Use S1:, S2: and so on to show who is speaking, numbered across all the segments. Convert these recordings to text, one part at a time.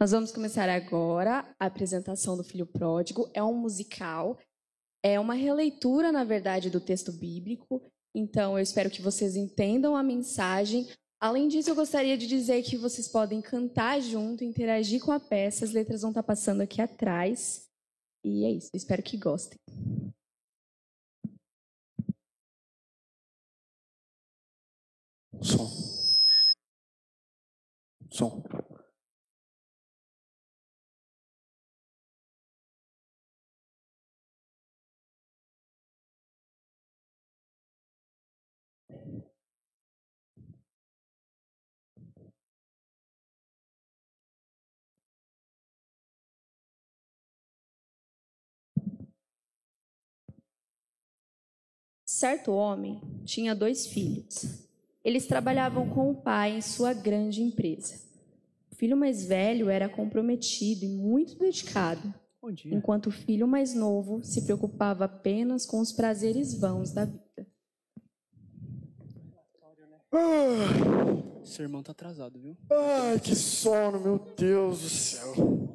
S1: Nós vamos começar agora a apresentação do Filho Pródigo. É um musical, é uma releitura, na verdade, do texto bíblico. Então, eu espero que vocês entendam a mensagem. Além disso, eu gostaria de dizer que vocês podem cantar junto, interagir com a peça. As letras vão estar passando aqui atrás. E é isso. Espero que gostem.
S2: Som. Som.
S1: Certo homem tinha dois filhos. Eles trabalhavam com o pai em sua grande empresa. O filho mais velho era comprometido e muito dedicado,
S2: Bom dia.
S1: enquanto o filho mais novo se preocupava apenas com os prazeres vãos da vida.
S2: Ah, Seu irmão tá atrasado, viu?
S3: Ai, que sono, meu Deus do céu.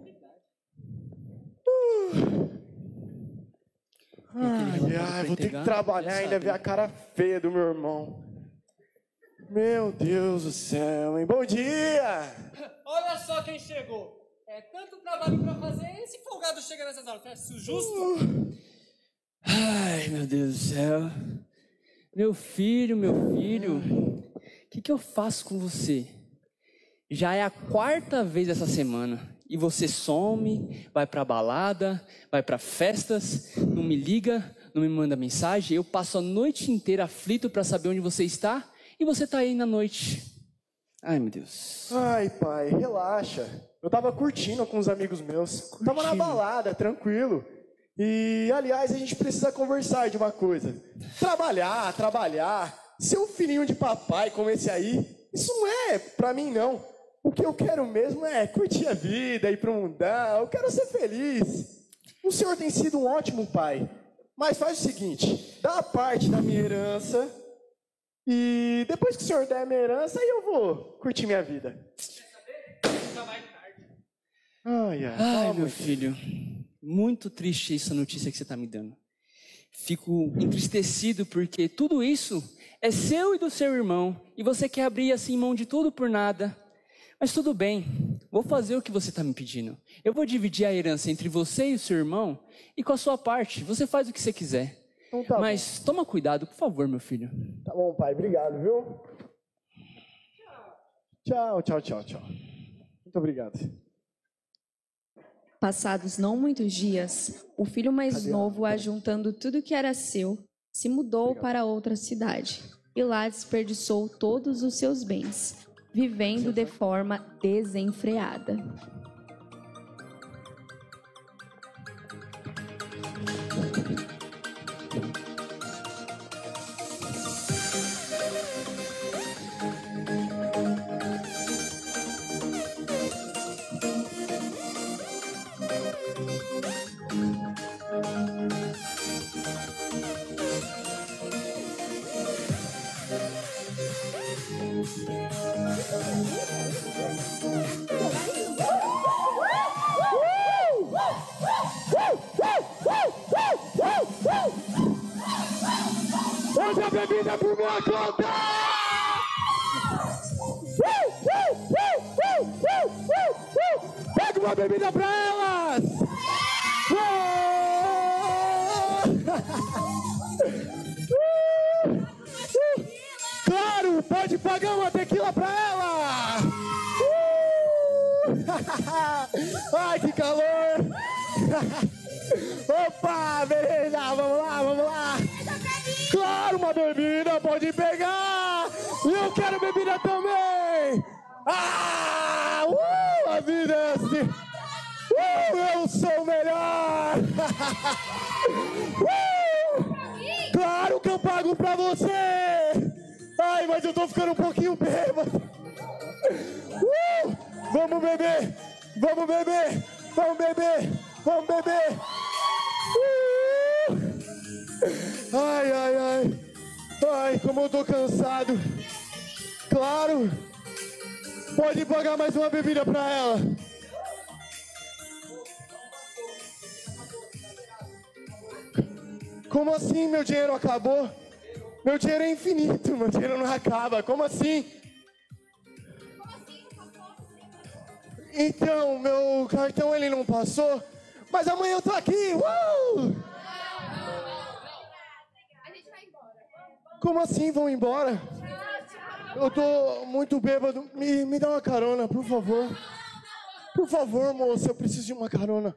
S3: Ai, ai, vou ter que trabalhar ainda ver a cara feia do meu irmão. Meu Deus do céu, hein? Bom dia!
S4: Olha só quem chegou. É tanto trabalho pra fazer, esse folgado chega nessas horas. É isso justo?
S2: Ai, meu Deus do céu. Meu filho, meu filho, o que, que eu faço com você? Já é a quarta vez essa semana. E você some, vai pra balada, vai pra festas, não me liga, não me manda mensagem. Eu passo a noite inteira aflito pra saber onde você está. E você tá aí na noite. Ai, meu Deus.
S3: Ai, pai, relaxa. Eu tava curtindo com os amigos meus. Tava na
S2: Curtindo.
S3: balada, tranquilo. E, aliás, a gente precisa conversar de uma coisa. Trabalhar, trabalhar. Ser um filhinho de papai como esse aí, isso não é pra mim, não. O que eu quero mesmo é curtir a vida, ir pro mundão. Eu quero ser feliz. O senhor tem sido um ótimo pai. Mas faz o seguinte, dá parte da minha herança e depois que o senhor der a minha herança, aí eu vou curtir minha vida. Ai, ai.
S2: Ai, meu filho, muito triste essa notícia que você está me dando. Fico entristecido porque tudo isso é seu e do seu irmão e você quer abrir assim mão de tudo por nada. Mas tudo bem, vou fazer o que você está me pedindo. Eu vou dividir a herança entre você e o seu irmão e com a sua parte, você faz o que você quiser.
S3: Então tá
S2: Mas toma cuidado, por favor, meu filho.
S3: bom. Tá bom, pai. Obrigado, viu? Tchau, tchau, tchau, tchau. Muito obrigado.
S1: Passados não muitos dias, o filho mais
S3: Cadê ela?
S1: novo, ajuntando tudo que era seu, se mudou para outra cidade e lá desperdiçou todos os seus bens, vivendo de forma desenfreada.
S3: Hoje a bebida é por minha conta! Pega uma bebida pra elas! Assim? Então, meu cartão ele não passou, mas amanhã eu tô aqui. Uh! Como assim vão embora? Eu tô muito bêbado. Me, me dá uma carona, por favor. Por favor, moça, eu preciso de uma carona.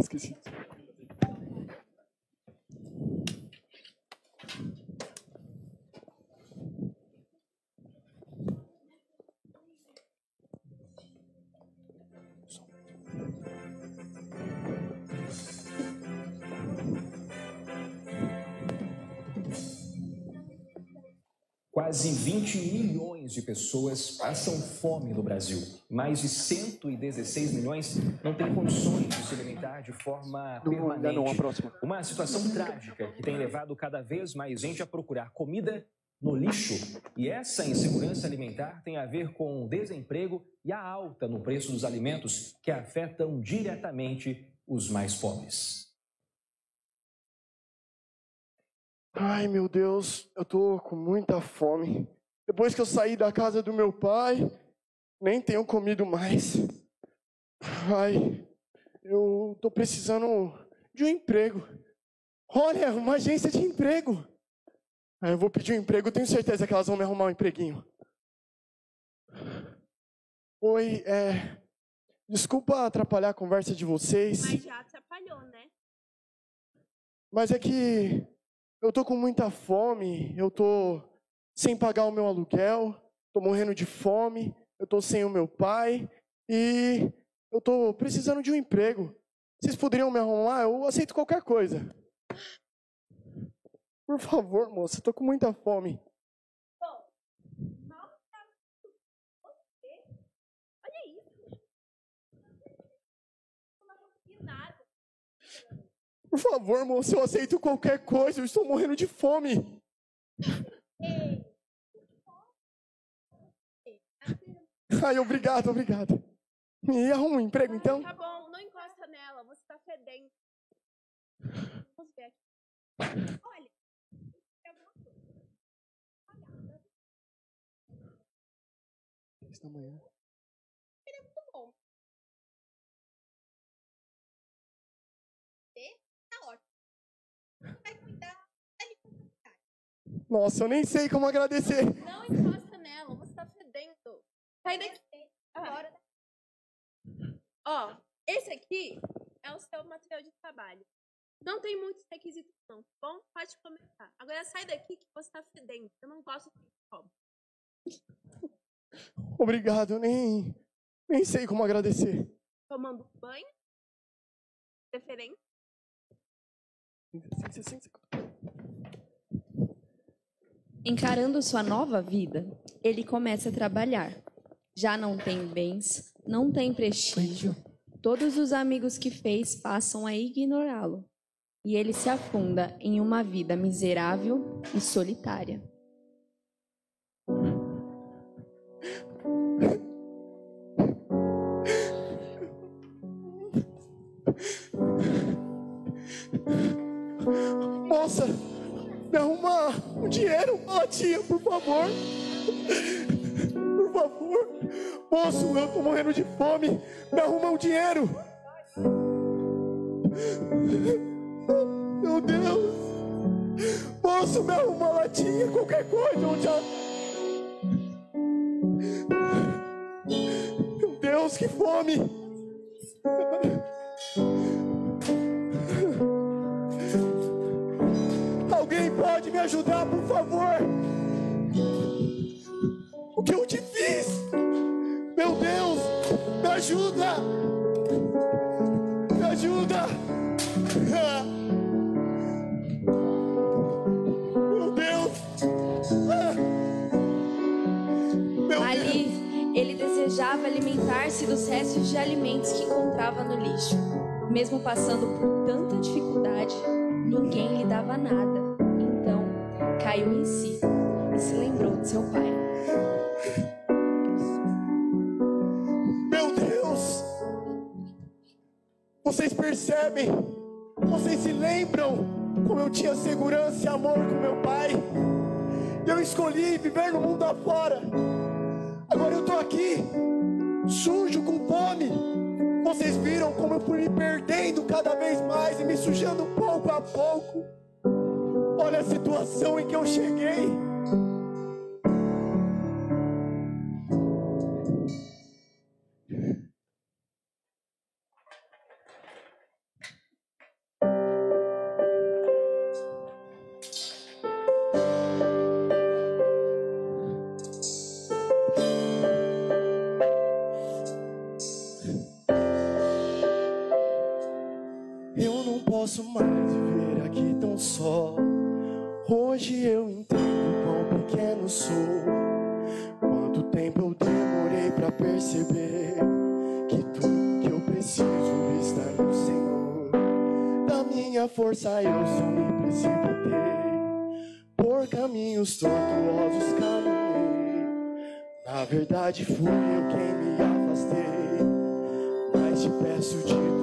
S3: Скажите.
S5: Quase 20 milhões de pessoas passam fome no Brasil. Mais de 116 milhões não têm condições de se alimentar de forma
S3: Não,
S5: permanente.
S3: não, próxima.
S5: Uma situação trágica que tem levado cada vez mais gente a procurar comida no lixo. E essa insegurança alimentar tem a ver com o desemprego e a alta no preço dos alimentos que afetam diretamente os mais pobres.
S3: Ai, meu Deus, eu tô com muita fome. Depois que eu saí da casa do meu pai, nem tenho comido mais. Ai, eu tô precisando de um emprego. Olha, uma agência de emprego. Aí eu vou pedir um emprego, tenho certeza que elas vão me arrumar um empreguinho. Oi, é. Desculpa atrapalhar a conversa de vocês.
S6: Mas já atrapalhou, né?
S3: Mas é que eu tô com muita fome, eu tô sem pagar o meu aluguel, tô morrendo de fome, eu tô sem o meu pai e eu tô precisando de um emprego. Vocês poderiam me arrumar? Eu aceito qualquer coisa. Por favor, moça, tô com muita fome.
S6: Bom, mal tá você. Olha isso. Não consegui nada.
S3: Por favor, moça, eu aceito qualquer coisa, eu estou morrendo de fome.
S6: Ei.
S3: Ai, obrigado, obrigado. Me arruma um emprego, então?
S6: Tá bom, não encosta nela, você tá fedendo. Vamos ver aqui. Olha. Olha,
S3: Esta manhã.
S6: ele é muito bom. Você tá ótimo. Você vai cuidar da limpeza.
S3: Nossa, eu nem sei como agradecer.
S6: Não encosta nela, você tá fedendo. Sai daqui. Agora. Ó, esse aqui é o seu material de trabalho. Não tem muitos requisitos, não, tá bom? Pode começar. Agora sai daqui que você tá fedendo. Eu não gosto de como.
S3: Obrigado, eu nem, nem sei como agradecer.
S6: Tomando banho. Referente.
S1: Encarando sua nova vida, ele começa a trabalhar. Já não tem bens, não tem prestígio. Todos os amigos que fez passam a ignorá-lo. E ele se afunda em uma vida miserável e solitária.
S3: dinheiro, ó tia, por favor. Por favor. Moço, eu tô morrendo de fome. Me arruma um dinheiro. Meu Deus. Moço, me arruma uma latinha, qualquer coisa. Já... Meu Deus, que fome. Alguém pode me ajudar, que eu te fiz? Meu Deus, me ajuda! Me ajuda! Meu Deus! Meu Deus!
S1: Ali, ele desejava alimentar-se dos restos de alimentos que encontrava no lixo. Mesmo passando por tanta dificuldade, ninguém lhe dava nada. Então, caiu em si e se lembrou de seu pai.
S3: Meu Deus, vocês percebem, vocês se lembram como eu tinha segurança e amor com meu pai. Eu escolhi viver no mundo afora. Agora eu estou aqui, sujo, com fome. Vocês viram como eu fui me perdendo cada vez mais e me sujando pouco a pouco. Olha a situação em que eu cheguei. Posso mais viver aqui tão só. Hoje eu entendo quão pequeno sou. Quanto tempo eu demorei pra perceber que tudo que eu preciso está no Senhor. Da minha força eu só me precipitei. Por caminhos tortuosos caminhei. Na verdade fui eu quem me afastei. Mas te peço de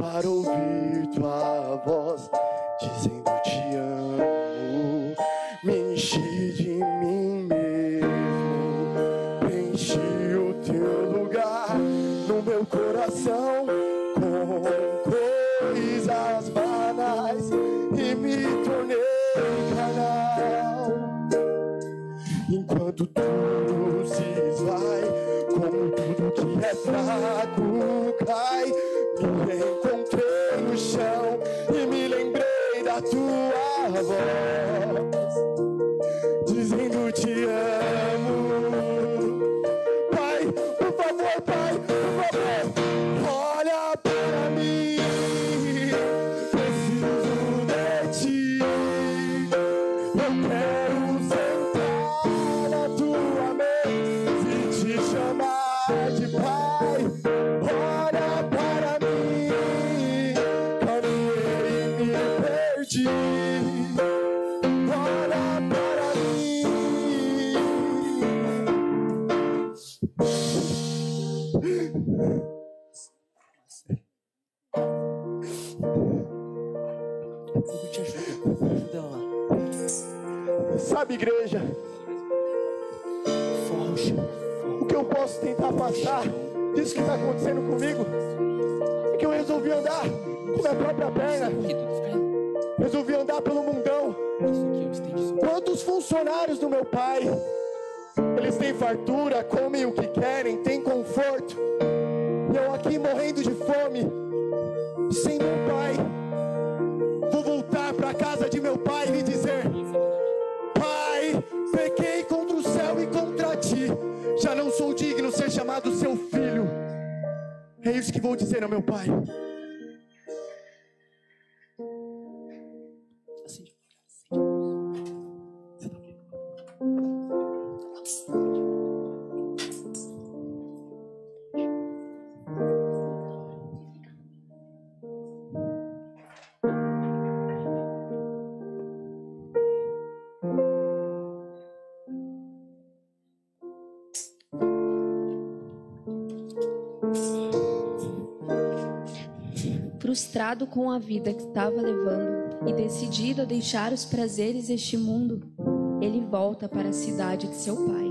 S3: para ouvir tua voz, dizendo te amo. Me enchi Sabe, igreja, o que eu posso tentar passar disso que está acontecendo comigo? É que eu resolvi andar com minha própria perna, resolvi andar pelo mundão. Quantos funcionários do meu pai, eles têm fartura, comem o que querem, têm conforto, que vou dizer ao meu pai.
S1: frustrado com a vida que estava levando e decidido a deixar os prazeres deste mundo, ele volta para a cidade de seu pai.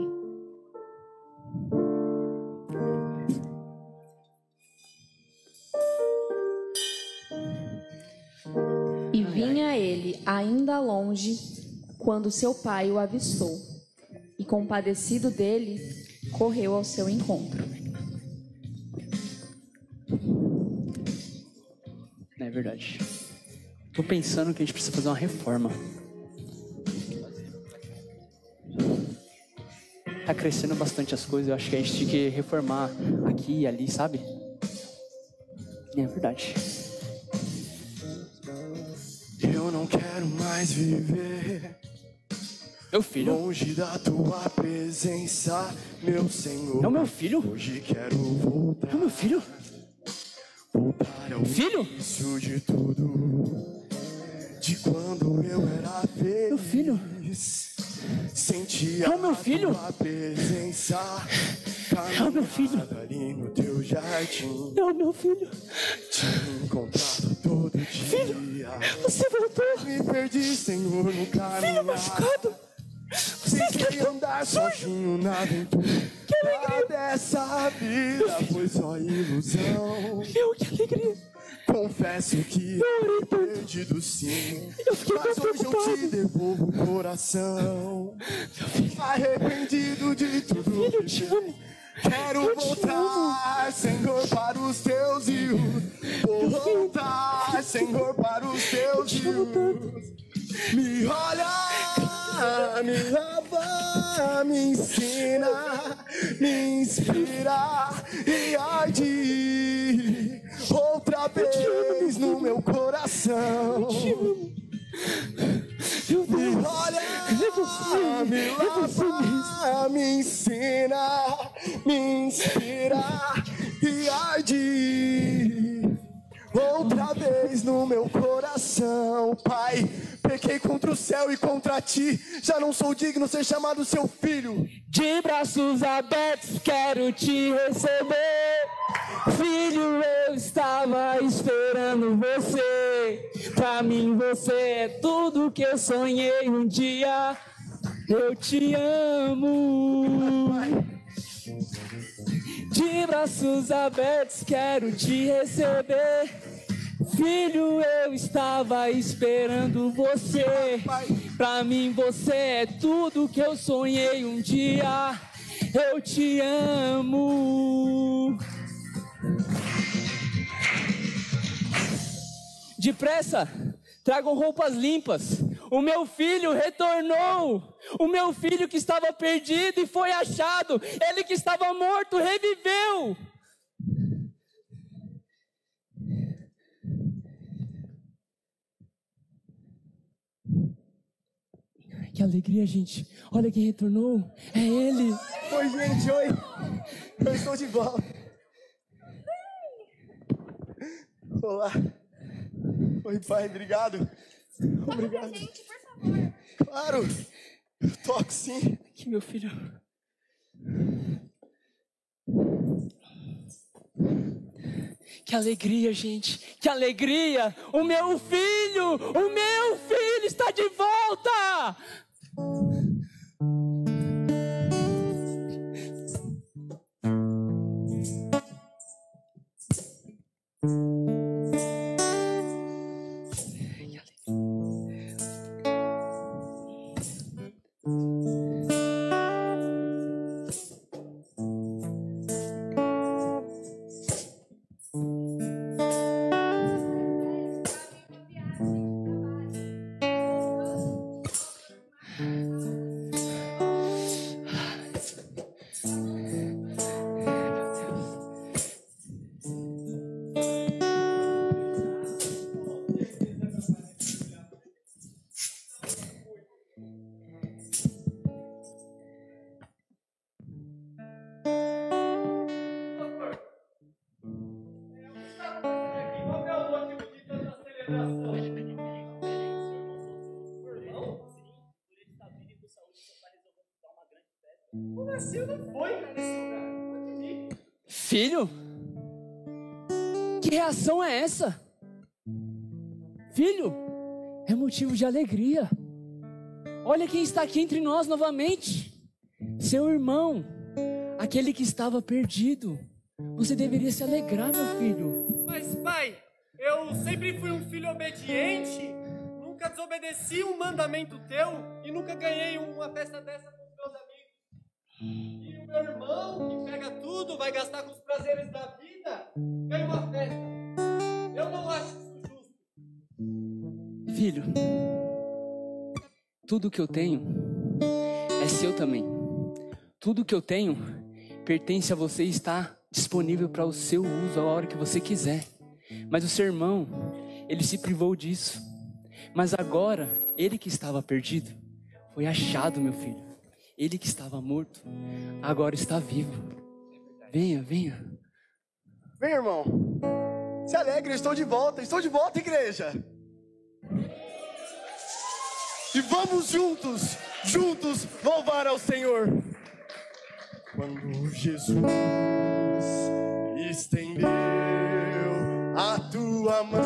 S1: E vinha ele ainda longe quando seu pai o avistou e, compadecido dele, correu ao seu encontro.
S2: Verdade. Tô pensando que a gente precisa fazer uma reforma. Tá crescendo bastante as coisas, eu acho que a gente tem que reformar aqui e ali, sabe? É verdade.
S3: Eu não quero mais viver
S2: Meu filho.
S3: longe da tua presença, meu Senhor.
S2: É o meu filho?
S3: Hoje quero voltar,
S2: É o meu filho?
S3: Ao
S2: Filho?
S3: início de tudo. De quando eu era feliz.
S2: Meu filho?
S3: Sentia
S2: É o meu filho?
S3: a tua presença.
S2: É o meu filho?
S3: Ali no teu jardim.
S2: É o meu filho.
S3: Te encontrava todo dia.
S2: Você voltou.
S3: Me perdi, Senhor, no
S2: Filho
S3: caminho.
S2: machucado. Você tão
S3: andar
S2: sujo.
S3: sozinho na aventura
S2: Que alegria.
S3: dessa vida foi só ilusão.
S2: Meu, que alegria.
S3: Confesso que eu perdido sim,
S2: Eu
S3: mas
S2: tão
S3: hoje eu te
S2: preocupado.
S3: devolvo o coração. Arrependido de tudo
S2: Filho, eu te amo.
S3: Quero
S2: Eu te
S3: voltar, Senhor, para os teus rios. Vou voltar, Senhor, para os teus
S2: te
S3: rios. Me olha, me lava, me ensina, me inspira e arde outra vez no meu coração.
S2: Meu
S3: Me
S2: Deus.
S3: olha,
S2: É você.
S3: me
S2: É você
S3: lava, me ensina, me inspira e arde outra vez no meu coração, Pai. Pequei contra o céu e contra ti, já não sou digno ser chamado seu filho.
S2: De braços abertos quero te receber. Filho, eu estava esperando você. Pra mim você é tudo que eu sonhei um dia. Eu te amo. De braços abertos quero te receber. Filho, eu estava esperando você. Pra mim você é tudo que eu sonhei um dia. Eu te amo. Depressa, tragam roupas limpas. O meu filho retornou. O meu filho que estava perdido e foi achado. Ele que estava morto reviveu. Que alegria, gente. Olha quem retornou. É ele.
S3: Oi, gente, oi. Eu estou de volta. Olá. Oi, pai, obrigado. Obrigado.
S6: Gente, por favor.
S3: Claro. Eu toco sim.
S2: Aqui, meu filho. Que alegria, gente. Que alegria. O meu filho, o meu filho está de volta.
S4: Qual
S2: Filho? Que reação é essa? Filho, é motivo de alegria. Olha quem está aqui entre nós novamente. Seu irmão, aquele que estava perdido. Você deveria se alegrar, meu filho.
S4: Sempre fui um filho obediente. Nunca Nunca desobedeci um mandamento teu e nunca ganhei uma festa dessa com os meus amigos. E o meu irmão, que pega tudo, vai gastar com os prazeres da vida, ganha uma festa. Eu não acho isso justo.
S2: Filho, tudo que eu tenho é seu também. Tudo que eu tenho pertence a você e está disponível para o seu uso a hora que você quiser. Mas o seu irmão, ele se privou disso. Mas agora, ele que estava perdido, foi achado, meu filho. Ele que estava morto, agora está vivo. Venha, venha.
S3: Vem, irmão. Se alegre, estou de volta. Estou de volta, igreja. E vamos juntos, juntos louvar ao Senhor. Quando Jesus estendeu tua mão,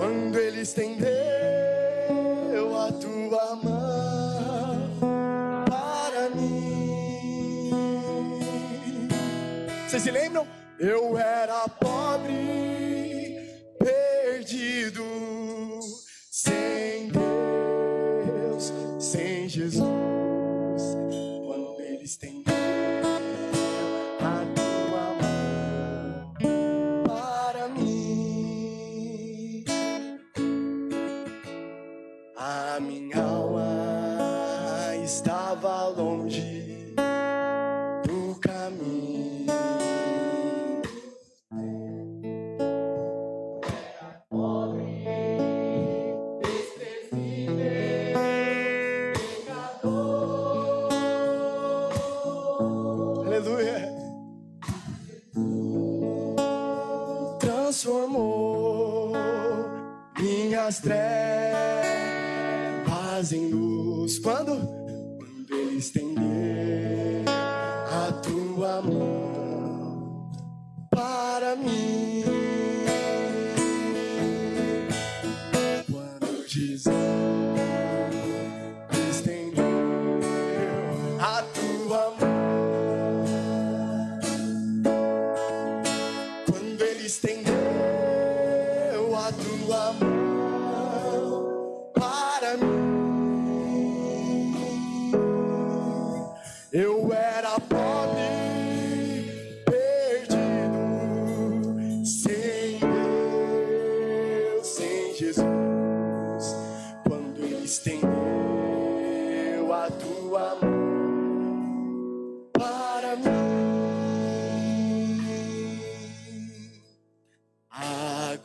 S3: quando Ele estendeu a tua mão para mim. Vocês se lembram? Eu era pobre, perdido,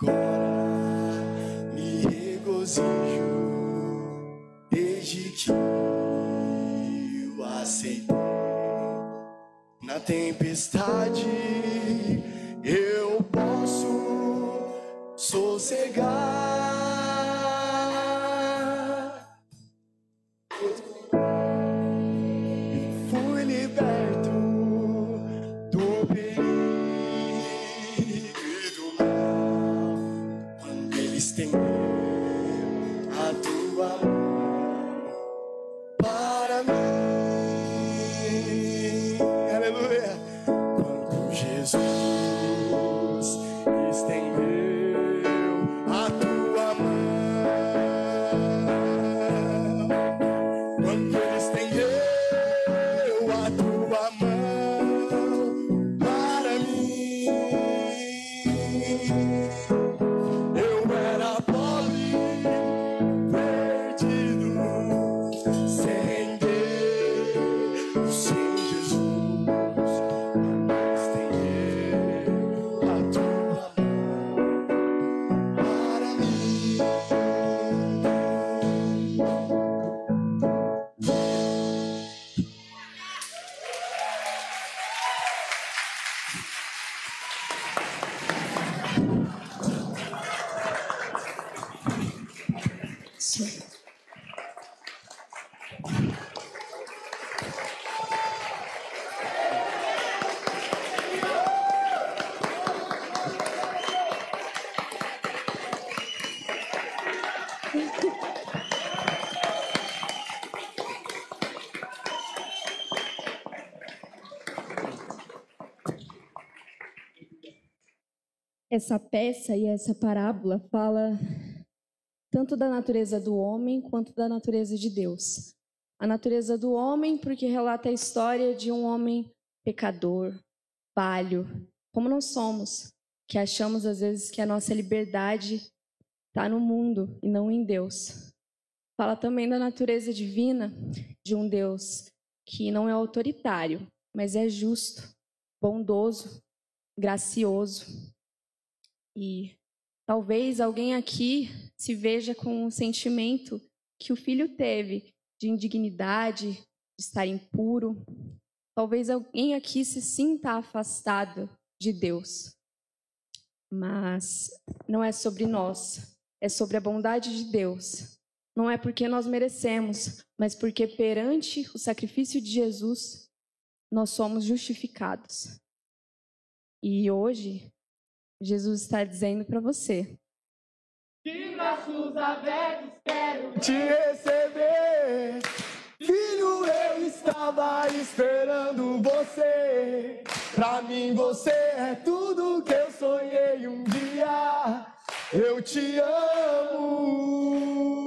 S3: Agora me regozijo desde que eu aceitei. Na tempestade
S1: essa peça e essa parábola fala tanto da natureza do homem quanto da natureza de Deus. A natureza do homem, porque relata a história de um homem pecador, falho, como nós somos, que achamos às vezes que a nossa liberdade está no mundo e não em Deus. Fala também da natureza divina de um Deus que não é autoritário, mas é justo, bondoso, gracioso. E talvez alguém aqui se veja com um sentimento que o filho teve de indignidade, de estar impuro. Talvez alguém aqui se sinta afastado de Deus. Mas não é sobre nós, é sobre a bondade de Deus. Não é porque nós merecemos, mas porque perante o sacrifício de Jesus nós somos justificados. E hoje Jesus está dizendo para você:
S4: De braços abertos quero
S3: te receber. Filho, eu estava esperando você. Pra mim você é tudo que eu sonhei um dia. Eu te amo.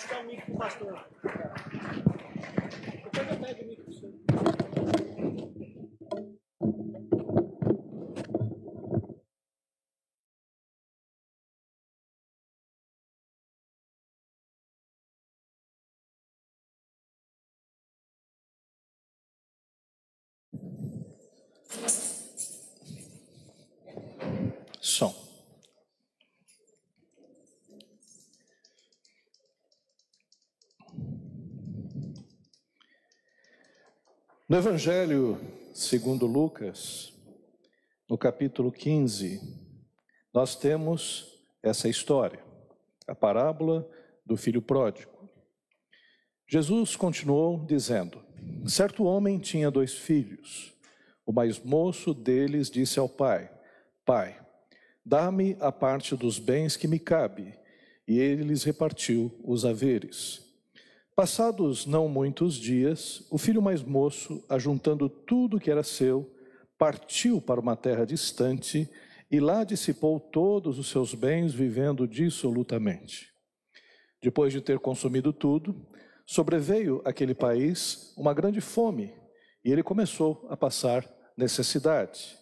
S7: Desce dar um mico pro pastor.
S8: No Evangelho segundo Lucas, no capítulo 15, nós temos essa história, a parábola do filho pródigo. Jesus continuou dizendo: Certo homem tinha dois filhos. O mais moço deles disse ao pai: Pai, dá-me a parte dos bens que me cabe. E ele lhes repartiu os haveres. Passados não muitos dias, o filho mais moço, ajuntando tudo que era seu, partiu para uma terra distante e lá dissipou todos os seus bens, vivendo dissolutamente. Depois de ter consumido tudo, sobreveio àquele país uma grande fome e ele começou a passar necessidade.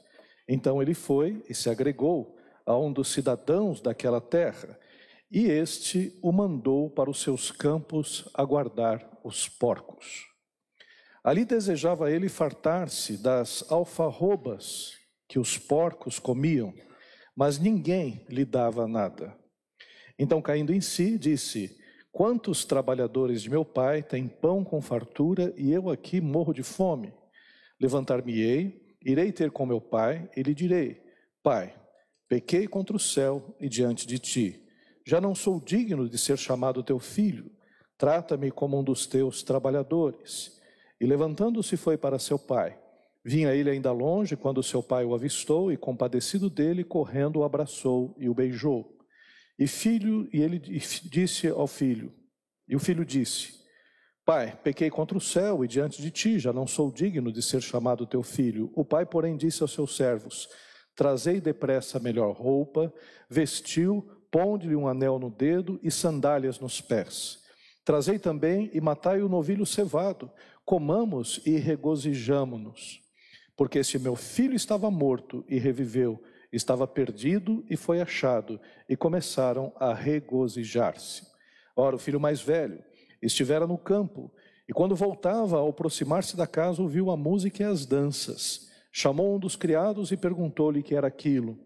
S8: Então ele foi e se agregou a um dos cidadãos daquela terra, e este o mandou para os seus campos a guardar os porcos. Ali desejava ele fartar-se das alfarrobas que os porcos comiam, mas ninguém lhe dava nada. Então, caindo em si, disse: Quantos trabalhadores de meu pai têm pão com fartura e eu aqui morro de fome? Levantar-me-ei, irei ter com meu pai e lhe direi: Pai, pequei contra o céu e diante de ti. Já não sou digno de ser chamado teu filho. Trata-me como um dos teus trabalhadores. E levantando-se foi para seu pai. Vinha ele ainda longe quando seu pai o avistou e, compadecido dele, correndo o abraçou e o beijou. E filho, e ele disse ao filho, e o filho disse: Pai, pequei contra o céu e diante de ti, já não sou digno de ser chamado teu filho. O pai, porém, disse aos seus servos: Trazei depressa a melhor roupa, vestiu, ponde-lhe um anel no dedo e sandálias nos pés. Trazei também e matai o novilho cevado, comamos e regozijamo-nos. Porque este meu filho estava morto e reviveu, estava perdido e foi achado, e começaram a regozijar-se. Ora, o filho mais velho estivera no campo, e quando voltava, ao aproximar-se da casa, ouviu a música e as danças. Chamou um dos criados e perguntou-lhe que era aquilo.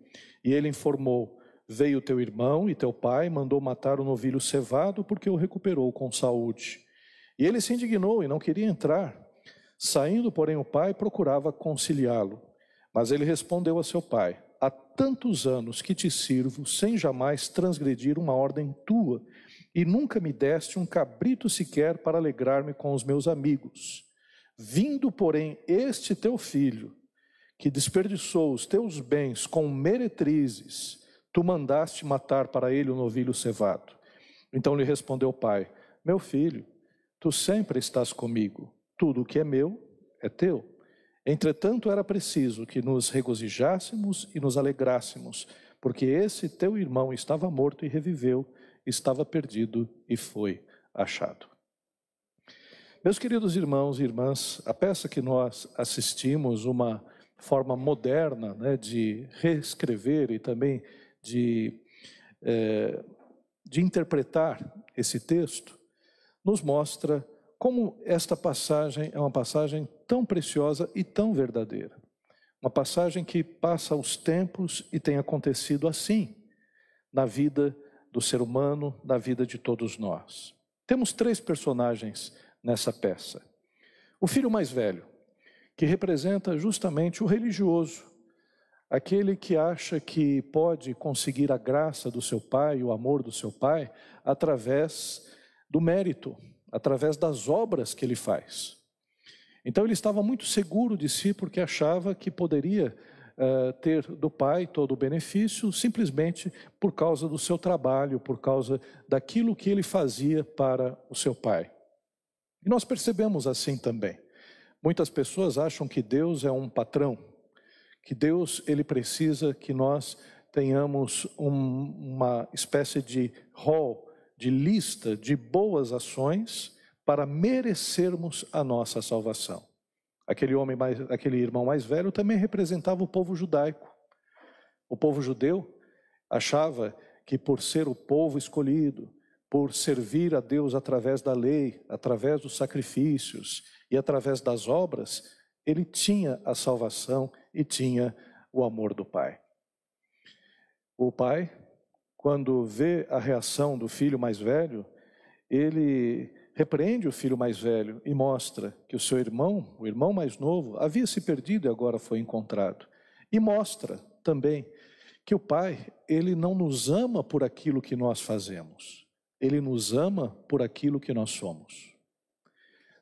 S8: E ele informou: Veio teu irmão e teu pai mandou matar o novilho cevado porque o recuperou com saúde. E ele se indignou e não queria entrar. Saindo, porém, o pai procurava conciliá-lo. Mas ele respondeu a seu pai: Há tantos anos que te sirvo, sem jamais transgredir uma ordem tua, e nunca me deste um cabrito sequer para alegrar-me com os meus amigos. Vindo, porém, este teu filho, que desperdiçou os teus bens com meretrizes, tu mandaste matar para ele o novilho cevado. Então lhe respondeu o pai: Meu filho, tu sempre estás comigo, tudo o que é meu é teu. Entretanto, era preciso que nos regozijássemos e nos alegrássemos, porque esse teu irmão estava morto e reviveu, estava perdido e foi achado. Meus queridos irmãos e irmãs, a peça que nós assistimos, uma forma moderna né, de reescrever e também de, é, de interpretar esse texto, nos mostra como esta passagem é uma passagem tão preciosa e tão verdadeira. Uma passagem que passa os tempos e tem acontecido assim na vida do ser humano, na vida de todos nós. Temos três personagens nessa peça. O filho mais velho, que representa justamente o religioso, aquele que acha que pode conseguir a graça do seu pai, o amor do seu pai, através do mérito, através das obras que ele faz. Então ele estava muito seguro de si porque achava que poderia uh, ter do pai todo o benefício simplesmente por causa do seu trabalho, por causa daquilo que ele fazia para o seu pai. E nós percebemos assim também. Muitas pessoas acham que Deus é um patrão, que Deus ele precisa que nós tenhamos um, uma espécie de rol, de lista de boas ações para merecermos a nossa salvação. Aquele homem mais, aquele irmão mais velho também representava o povo judaico. O povo judeu achava que por ser o povo escolhido, por servir a Deus através da lei, através dos sacrifícios e através das obras, ele tinha a salvação e tinha o amor do Pai. O pai, quando vê a reação do filho mais velho, ele repreende o filho mais velho e mostra que o seu irmão, o irmão mais novo, havia se perdido e agora foi encontrado. E mostra também que o pai, ele não nos ama por aquilo que nós fazemos. Ele nos ama por aquilo que nós somos.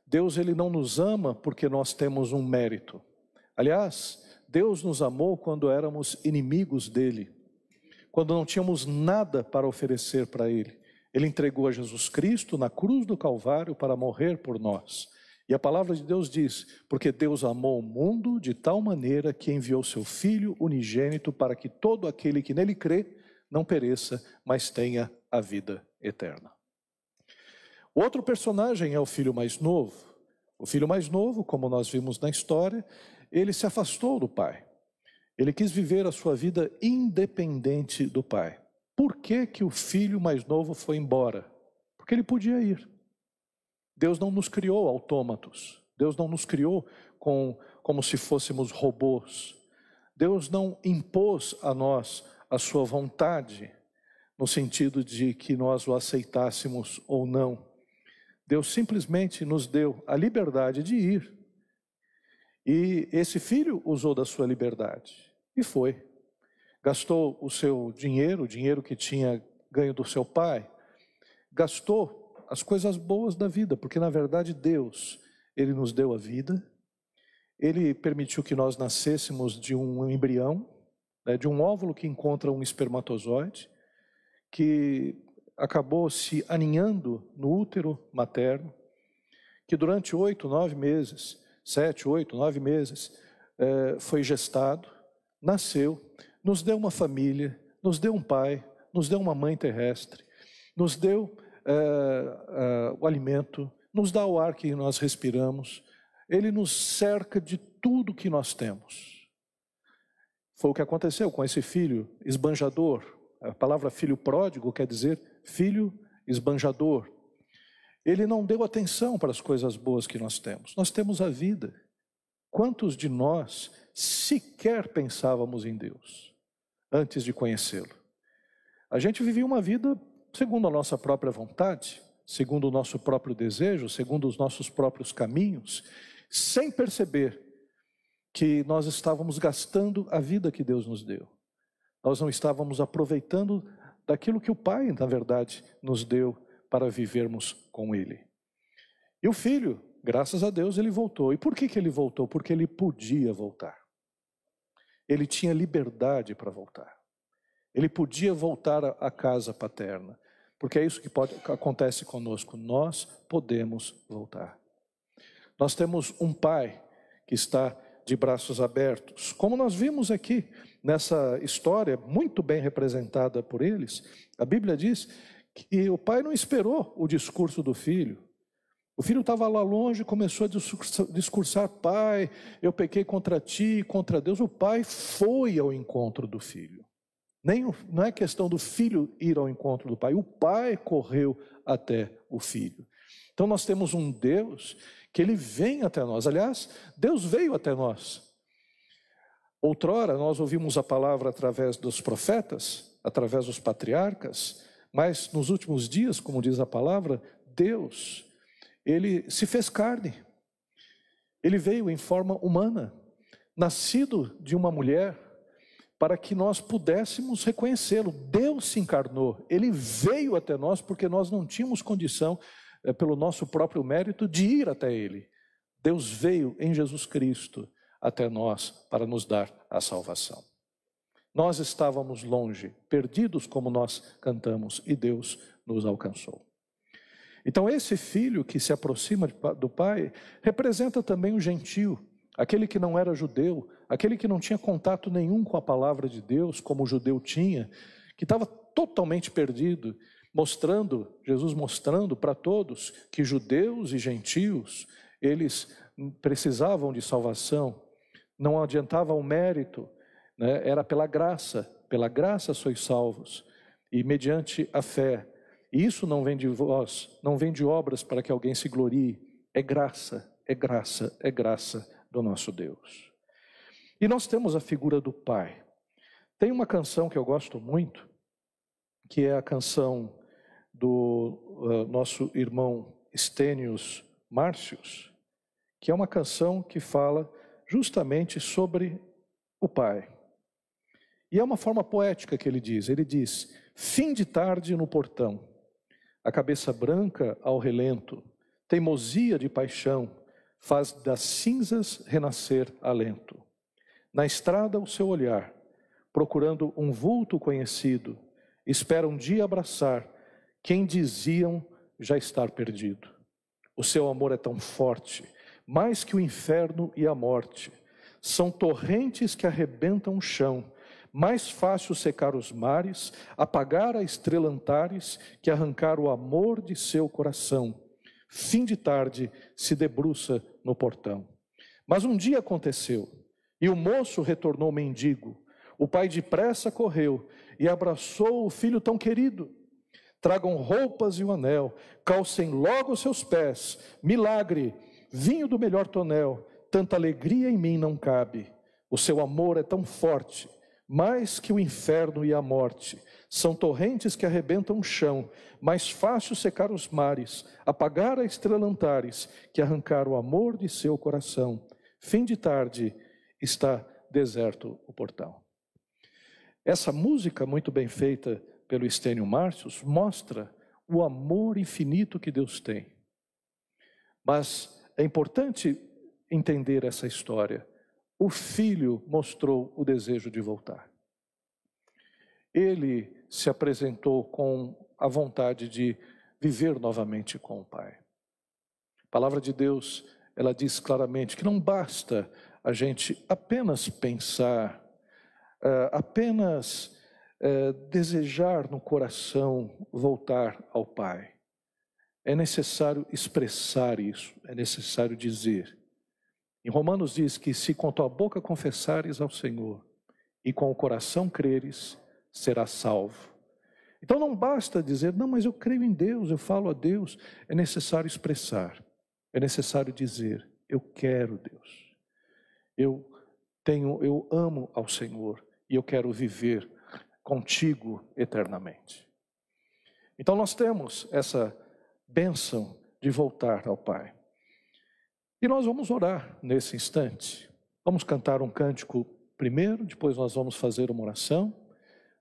S8: Deus ele não nos ama porque nós temos um mérito. Aliás, Deus nos amou quando éramos inimigos dele, quando não tínhamos nada para oferecer para ele. Ele entregou a Jesus Cristo na cruz do Calvário para morrer por nós. E a palavra de Deus diz: Porque Deus amou o mundo de tal maneira que enviou seu Filho unigênito para que todo aquele que nele crê não pereça, mas tenha a vida eterna. O outro personagem é o filho mais novo. O filho mais novo, como nós vimos na história, ele se afastou do pai. Ele quis viver a sua vida independente do pai. Por que, que o filho mais novo foi embora? Porque ele podia ir. Deus não nos criou autômatos. Deus não nos criou com, como se fôssemos robôs. Deus não impôs a nós a sua vontade no sentido de que nós o aceitássemos ou não. Deus simplesmente nos deu a liberdade de ir. E esse filho usou da sua liberdade e foi. Gastou o seu dinheiro, o dinheiro que tinha ganho do seu pai, gastou as coisas boas da vida, porque na verdade Deus, ele nos deu a vida, ele permitiu que nós nascêssemos de um embrião, né, de um óvulo que encontra um espermatozoide, que acabou se aninhando no útero materno, que durante oito, nove meses, sete, oito, nove meses, eh, foi gestado, nasceu, nos deu uma família, nos deu um pai, nos deu uma mãe terrestre, nos deu eh, eh, o alimento, nos dá o ar que nós respiramos, ele nos cerca de tudo que nós temos. Foi o que aconteceu com esse filho esbanjador, a palavra filho pródigo quer dizer filho esbanjador. Ele não deu atenção para as coisas boas que nós temos. Nós temos a vida. Quantos de nós sequer pensávamos em Deus antes de conhecê-lo? A gente vivia uma vida segundo a nossa própria vontade, segundo o nosso próprio desejo, segundo os nossos próprios caminhos, sem perceber que nós estávamos gastando a vida que Deus nos deu. Nós não estávamos aproveitando daquilo que o Pai, na verdade, nos deu para vivermos com Ele. E o filho, graças a Deus, ele voltou. E por que, que ele voltou? Porque ele podia voltar. Ele tinha liberdade para voltar. Ele podia voltar à casa paterna. porque é isso que, pode, acontece conosco. Nós podemos voltar. Nós temos um pai que está de braços abertos, como nós vimos aqui nessa história muito bem representada por eles. A Bíblia diz que o pai não esperou o discurso do filho. O filho estava lá longe, começou a discursar: Pai, eu pequei contra ti, contra Deus. O pai foi ao encontro do filho. Nem, não é questão do filho ir ao encontro do pai, o pai correu até o filho. Então nós temos um Deus que ele vem até nós. Aliás, Deus veio até nós. Outrora nós ouvimos a palavra através dos profetas, através dos patriarcas, mas nos últimos dias, como diz a palavra, Deus, ele se fez carne. Ele veio em forma humana, nascido de uma mulher, para que nós pudéssemos reconhecê-lo. Deus se encarnou, ele veio até nós porque nós não tínhamos condição, é, pelo nosso próprio mérito, de ir até ele. Deus veio em Jesus Cristo até nós para nos dar a salvação. Nós estávamos longe, perdidos como nós cantamos, e Deus nos alcançou. Então, esse filho que se aproxima do pai representa também o gentio, aquele que não era judeu, aquele que não tinha contato nenhum com a palavra de Deus, como o judeu tinha, que estava totalmente perdido, mostrando, Jesus mostrando para todos que judeus e gentios, eles precisavam de salvação, não adiantava o mérito, né? era pela graça, pela graça sois salvos, e mediante a fé. Isso não vem de vós, não vem de obras para que alguém se glorie, é graça, é graça, é graça do nosso Deus. E nós temos a figura do pai. Tem uma canção que eu gosto muito, que é a canção do uh, nosso irmão Estênios Márcios, que é uma canção que fala justamente sobre o pai. E é uma forma poética que ele diz. Ele diz: fim de tarde no portão, a cabeça branca ao relento, teimosia de paixão, faz das cinzas renascer alento. Na estrada, o seu olhar, procurando um vulto conhecido, espera um dia abraçar quem diziam já estar perdido. O seu amor é tão forte, mais que o inferno e a morte. São torrentes que arrebentam o chão, mais fácil secar os mares, apagar a estrela Antares, que arrancar o amor de seu coração. Fim de tarde se debruça no portão. Mas um dia aconteceu e o moço retornou mendigo. O pai depressa correu e abraçou o filho tão querido. Tragam roupas e o um anel, calcem logo os seus pés. Milagre, vinho do melhor tonel, tanta alegria em mim não cabe. O seu amor é tão forte, mais que o inferno e a morte. São torrentes que arrebentam o chão, mais fácil secar os mares, apagar a estrela Antares, que arrancar o amor de seu coração. Fim de tarde, está deserto o portão. Essa música, muito bem feita pelo Estênio Márcios, mostra o amor infinito que Deus tem. Mas é importante entender essa história. O filho mostrou o desejo de voltar. Ele se apresentou com a vontade de viver novamente com o Pai. A palavra de Deus, ela diz claramente que não basta a gente apenas pensar, uh, apenas uh, desejar no coração voltar ao Pai. É necessário expressar isso, é necessário dizer. Em Romanos diz que se com tua boca confessares ao Senhor e com o coração creres, serás salvo. Então não basta dizer, não, mas eu creio em Deus, eu falo a Deus. É necessário expressar, é necessário dizer, eu quero Deus. Eu tenho, eu amo ao Senhor e eu quero viver contigo eternamente. Então nós temos essa bênção de voltar ao Pai. E nós vamos orar nesse instante. Vamos cantar um cântico primeiro, depois nós vamos fazer uma oração,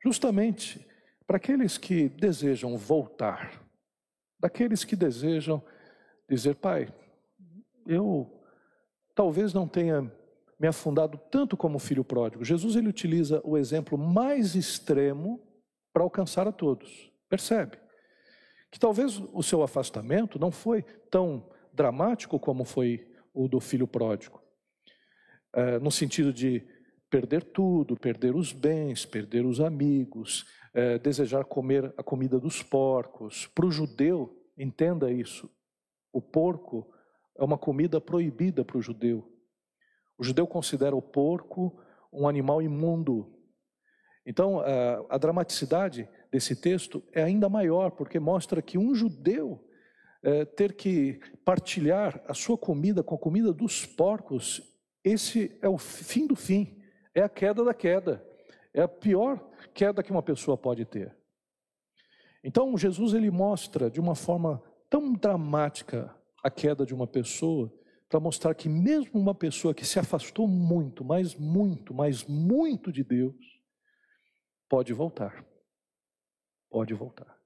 S8: justamente para aqueles que desejam voltar, daqueles que desejam dizer, Pai, eu talvez não tenha me afundado tanto como filho pródigo. Jesus ele utiliza o exemplo mais extremo para alcançar a todos. Percebe? que talvez o seu afastamento não foi tão dramático como foi o do filho pródigo, é, no sentido de perder tudo, perder os bens, perder os amigos, é, desejar comer a comida dos porcos. Para o judeu, entenda isso, o porco é uma comida proibida para o judeu. O judeu considera o porco um animal imundo. Então, a, a dramaticidade desse texto é ainda maior, porque mostra que um judeu é, ter que partilhar a sua comida com a comida dos porcos, esse é o fim do fim, é a queda da queda, é a pior queda que uma pessoa pode ter. Então, Jesus ele mostra de uma forma tão dramática a queda de uma pessoa, para mostrar que mesmo uma pessoa que se afastou muito, mas muito, mas muito de Deus, pode voltar. Pode voltar.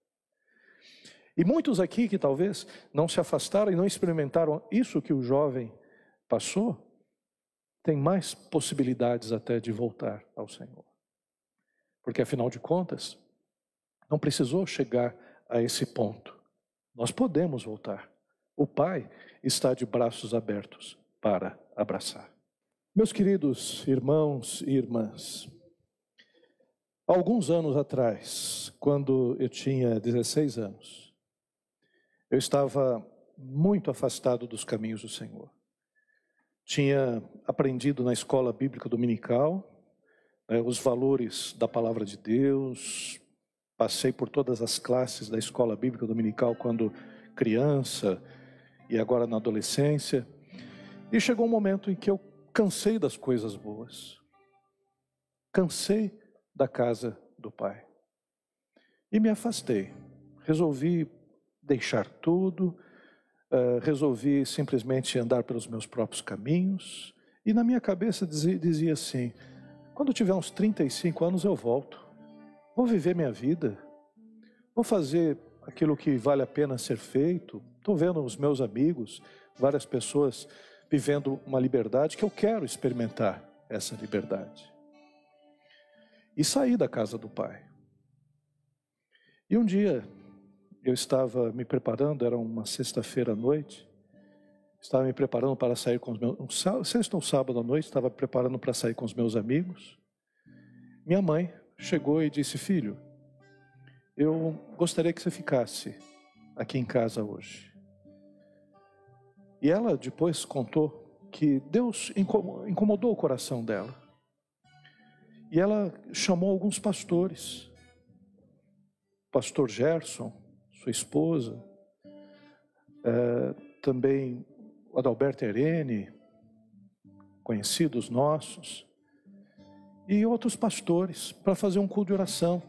S8: E muitos aqui que talvez não se afastaram e não experimentaram isso que o jovem passou, têm mais possibilidades até de voltar ao Senhor. Porque afinal de contas, não precisou chegar a esse ponto. Nós podemos voltar. O Pai está de braços abertos para abraçar. Meus queridos irmãos e irmãs, alguns anos atrás, quando eu tinha 16 anos, eu estava muito afastado dos caminhos do Senhor. Tinha aprendido na escola bíblica dominical né, os valores da palavra de Deus, passei por todas as classes da escola bíblica dominical quando criança, e agora na adolescência. E chegou um momento em que eu cansei das coisas boas. Cansei da casa do Pai. E me afastei. Resolvi deixar tudo, uh, resolvi simplesmente andar pelos meus próprios caminhos. E na minha cabeça dizia, dizia assim: quando eu tiver uns 35 anos eu volto. Vou viver minha vida. Vou fazer aquilo que vale a pena ser feito. Estou vendo os meus amigos, várias pessoas vivendo uma liberdade que eu quero experimentar essa liberdade. E saí da casa do pai. E um dia eu estava me preparando, era uma sexta-feira à noite, estava me preparando para sair com os meus. Um, sexta ou sábado à noite, estava preparando para sair com os meus amigos. Minha mãe chegou e disse: Filho, eu gostaria que você ficasse aqui em casa hoje. E ela depois contou que Deus incomodou o coração dela. E ela chamou alguns pastores. Pastor Gerson, sua esposa, é, também Adalberto Erene, conhecidos nossos, e outros pastores, para fazer um culto de oração.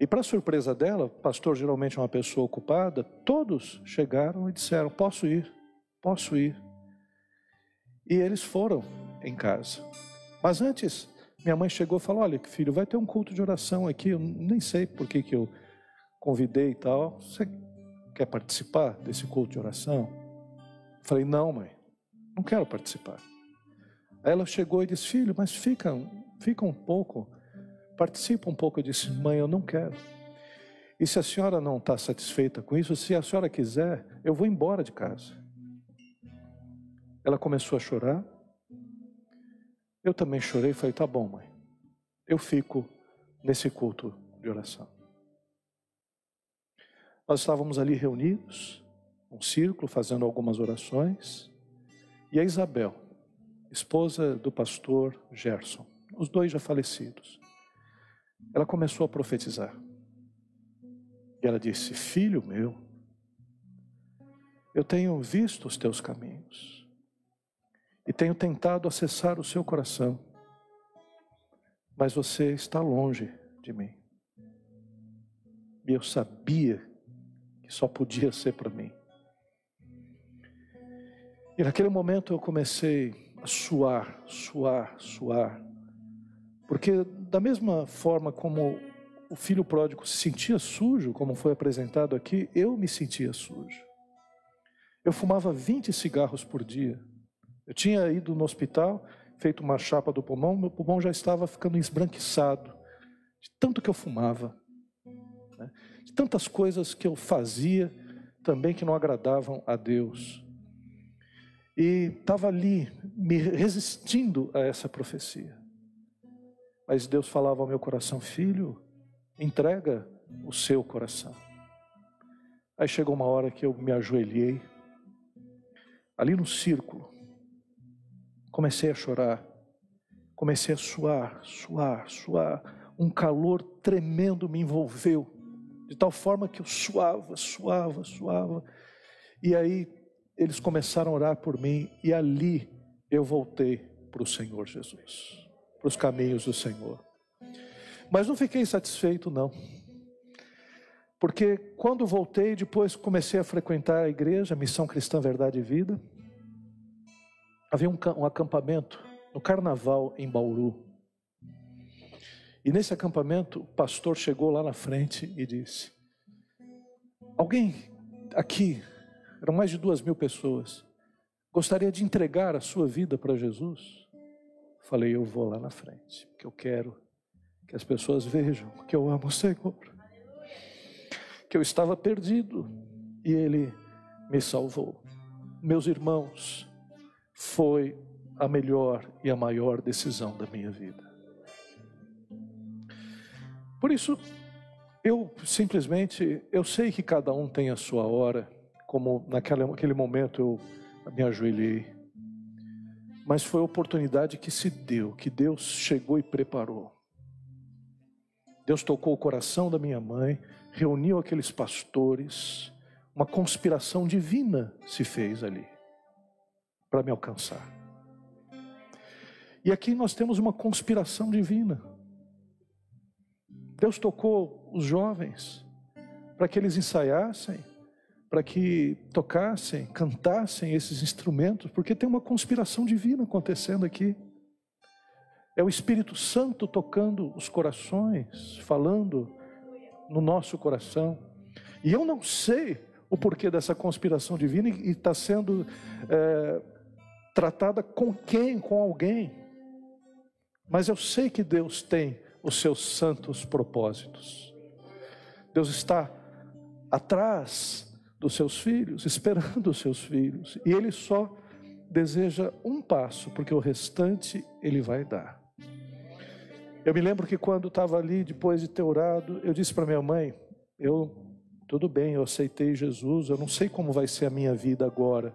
S8: E para surpresa dela, pastor geralmente é uma pessoa ocupada, todos chegaram e disseram: Posso ir, posso ir. E eles foram em casa. Mas antes, minha mãe chegou e falou: Olha, filho, vai ter um culto de oração aqui. Eu nem sei por que, que eu convidei e tal. Você quer participar desse culto de oração? Falei: Não, mãe, não quero participar. Aí ela chegou e disse: Filho, mas fica, fica um pouco participa um pouco. Eu disse, mãe, eu não quero. E se a senhora não está satisfeita com isso, se a senhora quiser, eu vou embora de casa. Ela começou a chorar. Eu também chorei e falei, tá bom, mãe. Eu fico nesse culto de oração. Nós estávamos ali reunidos, um círculo, fazendo algumas orações. E a Isabel, esposa do pastor Gerson, os dois já falecidos, ela começou a profetizar. E ela disse: Filho meu, eu tenho visto os teus caminhos e tenho tentado acessar o seu coração, mas você está longe de mim. E eu sabia que só podia ser para mim. E naquele momento eu comecei a suar, suar, suar, porque da mesma forma como o filho pródigo se sentia sujo, como foi apresentado aqui, eu me sentia sujo. Eu fumava 20 cigarros por dia. Eu tinha ido no hospital, feito uma chapa do pulmão, meu pulmão já estava ficando esbranquiçado, de tanto que eu fumava. Né? de tantas coisas que eu fazia também que não agradavam a Deus. E estava ali me resistindo a essa profecia. Mas Deus falava ao meu coração, filho, entrega o seu coração. Aí chegou uma hora que eu me ajoelhei, ali no círculo, comecei a chorar, comecei a suar, suar, suar. Um calor tremendo me envolveu, de tal forma que eu suava, suava, suava. E aí eles começaram a orar por mim, e ali eu voltei para o Senhor Jesus para os caminhos do Senhor. Mas não fiquei satisfeito, não. Porque quando voltei, depois comecei a frequentar a igreja, a Missão Cristã Verdade e Vida, havia um, um acampamento no carnaval em Bauru. E nesse acampamento, o pastor chegou lá na frente e disse: Alguém aqui, eram mais de duas mil pessoas, gostaria de entregar a sua vida para Jesus? Falei, eu vou lá na frente, porque eu quero que as pessoas vejam que eu amo o Senhor. Que eu estava perdido e Ele me salvou. Meus irmãos, foi a melhor e a maior decisão da minha vida. Por isso, eu simplesmente, eu sei que cada um tem a sua hora, como naquele momento eu me ajoelhei mas foi a oportunidade que se deu, que Deus chegou e preparou. Deus tocou o coração da minha mãe, reuniu aqueles pastores, uma conspiração divina se fez ali para me alcançar. E aqui nós temos uma conspiração divina. Deus tocou os jovens para que eles ensaiassem, para que tocassem, cantassem esses instrumentos, porque tem uma conspiração divina acontecendo aqui. É o Espírito Santo tocando os corações, falando no nosso coração. E eu não sei o porquê dessa conspiração divina e está sendo é, tratada com quem, com alguém. Mas eu sei que Deus tem os seus santos propósitos. Deus está atrás dos seus filhos, esperando os seus filhos. E ele só deseja um passo, porque o restante ele vai dar. Eu me lembro que quando estava ali, depois de ter orado, eu disse para minha mãe: Eu, tudo bem, eu aceitei Jesus, eu não sei como vai ser a minha vida agora,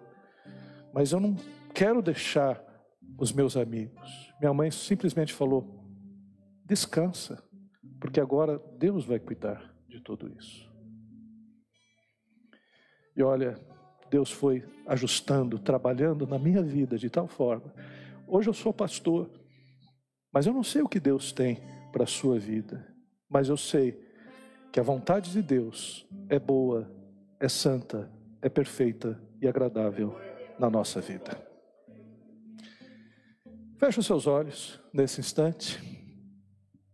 S8: mas eu não quero deixar os meus amigos. Minha mãe simplesmente falou: Descansa, porque agora Deus vai cuidar de tudo isso. E olha, Deus foi ajustando, trabalhando na minha vida de tal forma. Hoje eu sou pastor, mas eu não sei o que Deus tem para a sua vida, mas eu sei que a vontade de Deus é boa, é santa, é perfeita e agradável na nossa vida. Feche os seus olhos nesse instante.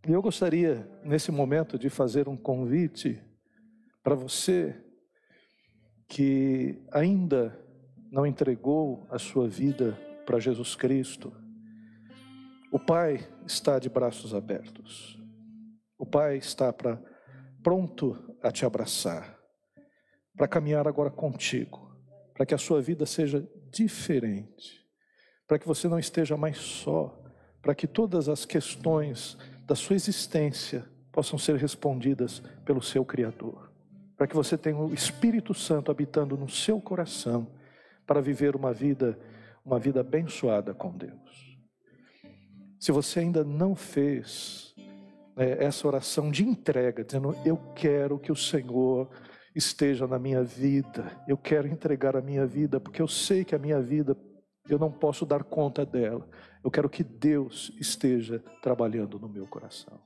S8: E eu gostaria, nesse momento, de fazer um convite para você que ainda não entregou a sua vida para Jesus Cristo, o Pai está de braços abertos. O Pai está pra, pronto a te abraçar, para caminhar agora contigo, para que a sua vida seja diferente, para que você não esteja mais só, para que todas as questões da sua existência possam ser respondidas pelo seu Criador para que você tenha o Espírito Santo habitando no seu coração, para viver uma vida, uma vida abençoada com Deus. Se você ainda não fez né, essa oração de entrega, dizendo: Eu quero que o Senhor esteja na minha vida, eu quero entregar a minha vida, porque eu sei que a minha vida eu não posso dar conta dela. Eu quero que Deus esteja trabalhando no meu coração.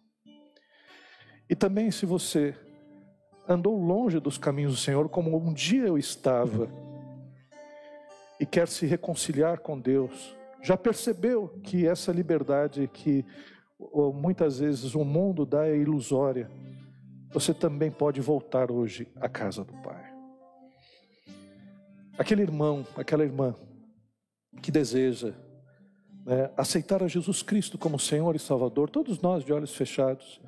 S8: E também, se você andou longe dos caminhos do Senhor, como um dia eu estava, e quer se reconciliar com Deus, já percebeu que essa liberdade que muitas vezes o mundo dá é ilusória, você também pode voltar hoje à casa do Pai. Aquele irmão, aquela irmã que deseja né, aceitar a Jesus Cristo como Senhor e Salvador, todos nós de olhos fechados,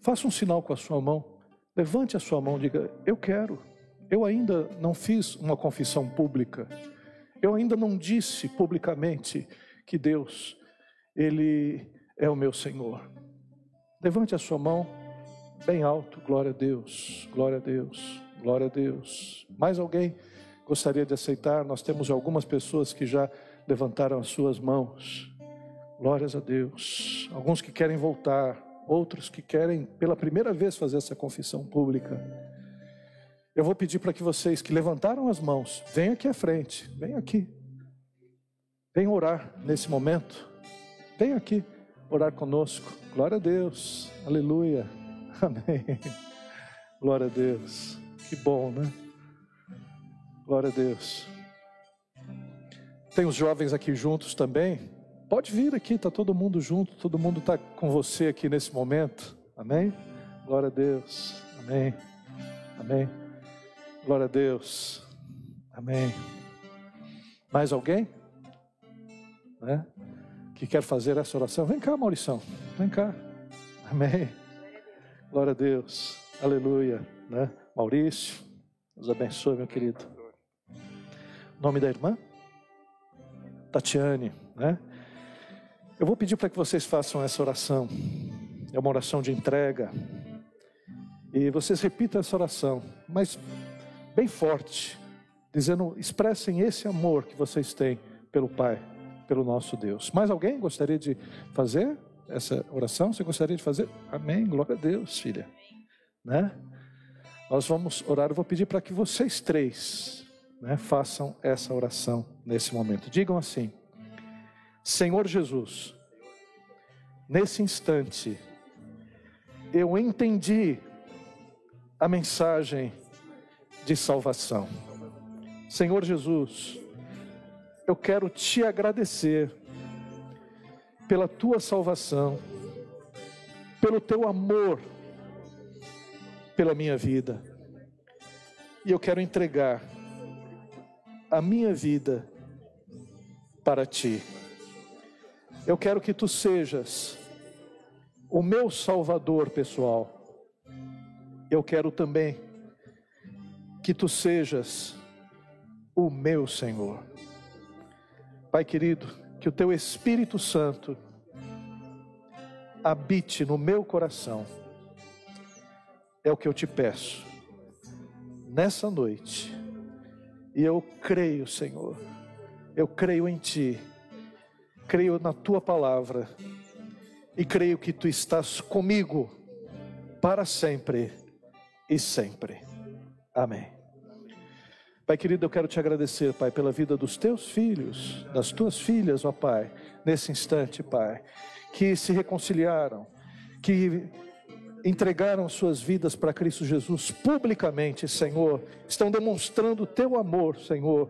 S8: faça um sinal com a sua mão Levante a sua mão e diga: Eu quero. Eu ainda não fiz uma confissão pública. Eu ainda não disse publicamente que Deus, Ele é o meu Senhor. Levante a sua mão bem alto. Glória a Deus, glória a Deus, glória a Deus. Mais alguém gostaria de aceitar? Nós temos algumas pessoas que já levantaram as suas mãos. Glórias a Deus. Alguns que querem voltar, outros que querem pela primeira vez fazer essa confissão pública. Eu vou pedir para que vocês que levantaram as mãos, venham aqui à frente, venham aqui. Venham orar nesse momento. Venham aqui orar conosco. Glória a Deus. Aleluia. Amém. Glória a Deus. Que bom, né? Glória a Deus. Tem os jovens aqui juntos também. Pode vir aqui, está todo mundo junto, todo mundo está com você aqui nesse momento. Amém? Glória a Deus. Amém. Amém. Glória a Deus. Amém. Mais alguém? Né? Que quer fazer essa oração? Vem cá, Maurição. Vem cá. Amém. Glória a Deus. Aleluia. Né? Maurício. Deus abençoe, meu querido. Nome da irmã? Tatiane, né? Eu vou pedir para que vocês façam essa oração. É uma oração de entrega. E vocês repitam essa oração, mas bem forte, dizendo: expressem esse amor que vocês têm pelo Pai, pelo nosso Deus. Mais alguém gostaria de fazer essa oração? Você gostaria de fazer? Amém. Glória a Deus, filha. Né? Nós vamos orar. Eu vou pedir para que vocês três né, façam essa oração nesse momento. Digam assim. Senhor Jesus, nesse instante, eu entendi a mensagem de salvação. Senhor Jesus, eu quero te agradecer pela tua salvação, pelo teu amor pela minha vida. E eu quero entregar a minha vida para ti. Eu quero que tu sejas o meu salvador pessoal. Eu quero também que tu sejas o meu Senhor. Pai querido, que o teu Espírito Santo habite no meu coração. É o que eu te peço nessa noite. E eu creio, Senhor. Eu creio em ti creio na tua palavra e creio que tu estás comigo para sempre e sempre. Amém. Pai querido, eu quero te agradecer, Pai, pela vida dos teus filhos, das tuas filhas, ó Pai, nesse instante, Pai, que se reconciliaram, que entregaram suas vidas para Cristo Jesus publicamente, Senhor, estão demonstrando o teu amor, Senhor.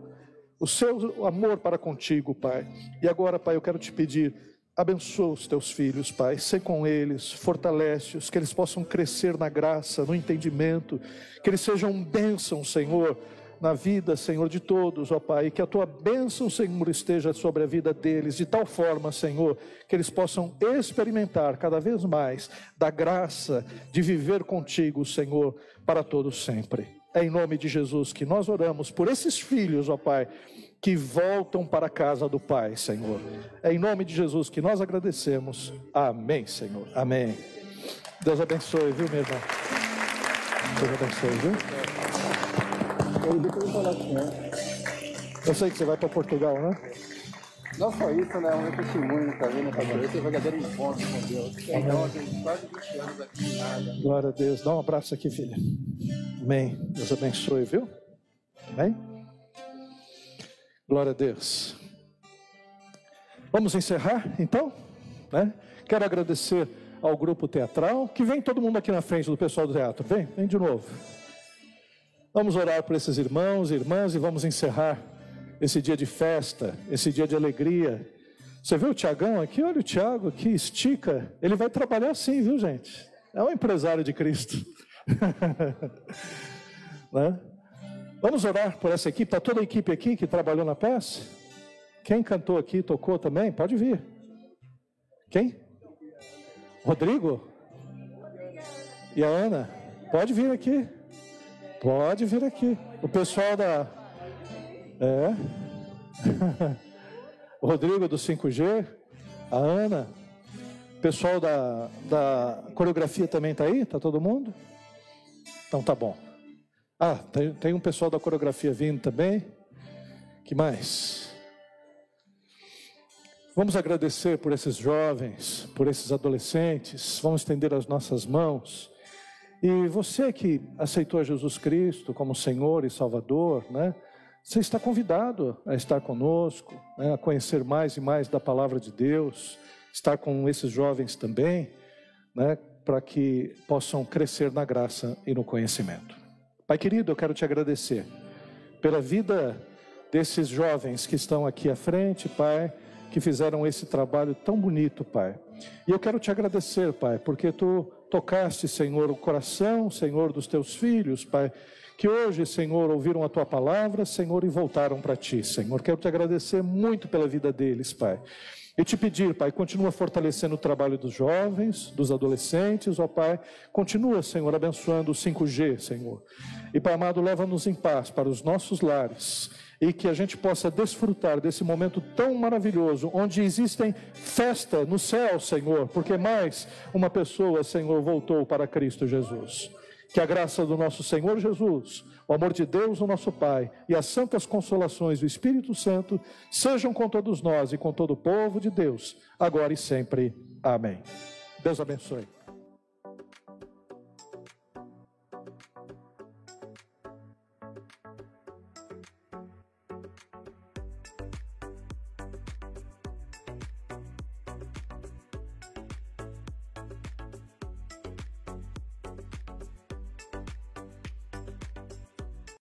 S8: O seu amor para contigo, Pai. E agora, Pai, eu quero te pedir, abençoa os teus filhos, Pai, sei com eles, fortalece-os, que eles possam crescer na graça, no entendimento, que eles sejam bênção, Senhor, na vida, Senhor, de todos, ó Pai, que a tua bênção, Senhor, esteja sobre a vida deles, de tal forma, Senhor, que eles possam experimentar cada vez mais da graça de viver contigo, Senhor, para todos sempre. É em nome de Jesus que nós oramos por esses filhos, ó Pai, que voltam para a casa do Pai, Senhor. É em nome de Jesus que nós agradecemos. Amém, Senhor. Amém. Deus abençoe, viu, meu irmão? Deus abençoe, viu? Eu sei que você vai para Portugal, né?
S9: Não só isso, né? Um testemunho também nessa cabeça, esse verdadeiro encontro com Deus. Então, tem quase 20 anos aqui nada.
S8: Glória a Deus. Dá um abraço aqui, filha. Amém. Deus abençoe, viu? Amém? Glória a Deus. Vamos encerrar, então? Né? Quero agradecer ao grupo teatral, que vem todo mundo aqui na frente do pessoal do teatro. Vem, vem de novo. Vamos orar por esses irmãos e irmãs e vamos encerrar esse dia de festa, esse dia de alegria. Você viu o Tiagão aqui? Olha o Tiago aqui, estica. Ele vai trabalhar assim, viu, gente? É um empresário de Cristo. né? Vamos orar por essa equipe, está toda a equipe aqui que trabalhou na peça? Quem cantou aqui, tocou também? Pode vir. Quem? Rodrigo? E a Ana? Pode vir aqui. Pode vir aqui. O pessoal da. É. o Rodrigo do 5G, a Ana. O pessoal da, da coreografia também está aí? Está todo mundo? Então tá bom. Ah, tem, tem um pessoal da coreografia vindo também. Que mais? Vamos agradecer por esses jovens, por esses adolescentes. Vamos estender as nossas mãos. E você que aceitou Jesus Cristo como Senhor e Salvador, né? Você está convidado a estar conosco, né? a conhecer mais e mais da palavra de Deus, estar com esses jovens também, né? Para que possam crescer na graça e no conhecimento. Pai querido, eu quero te agradecer pela vida desses jovens que estão aqui à frente, Pai, que fizeram esse trabalho tão bonito, Pai. E eu quero te agradecer, Pai, porque tu tocaste, Senhor, o coração, Senhor, dos teus filhos, Pai, que hoje, Senhor, ouviram a tua palavra, Senhor, e voltaram para ti, Senhor. Quero te agradecer muito pela vida deles, Pai. E te pedir, Pai, continua fortalecendo o trabalho dos jovens, dos adolescentes, ó Pai. Continua, Senhor, abençoando o 5G, Senhor. E, Pai amado, leva-nos em paz para os nossos lares e que a gente possa desfrutar desse momento tão maravilhoso, onde existem festa no céu, Senhor, porque mais uma pessoa, Senhor, voltou para Cristo Jesus. Que a graça do nosso Senhor Jesus, o amor de Deus, o nosso Pai, e as santas consolações do Espírito Santo sejam com todos nós e com todo o povo de Deus, agora e sempre. Amém. Deus abençoe.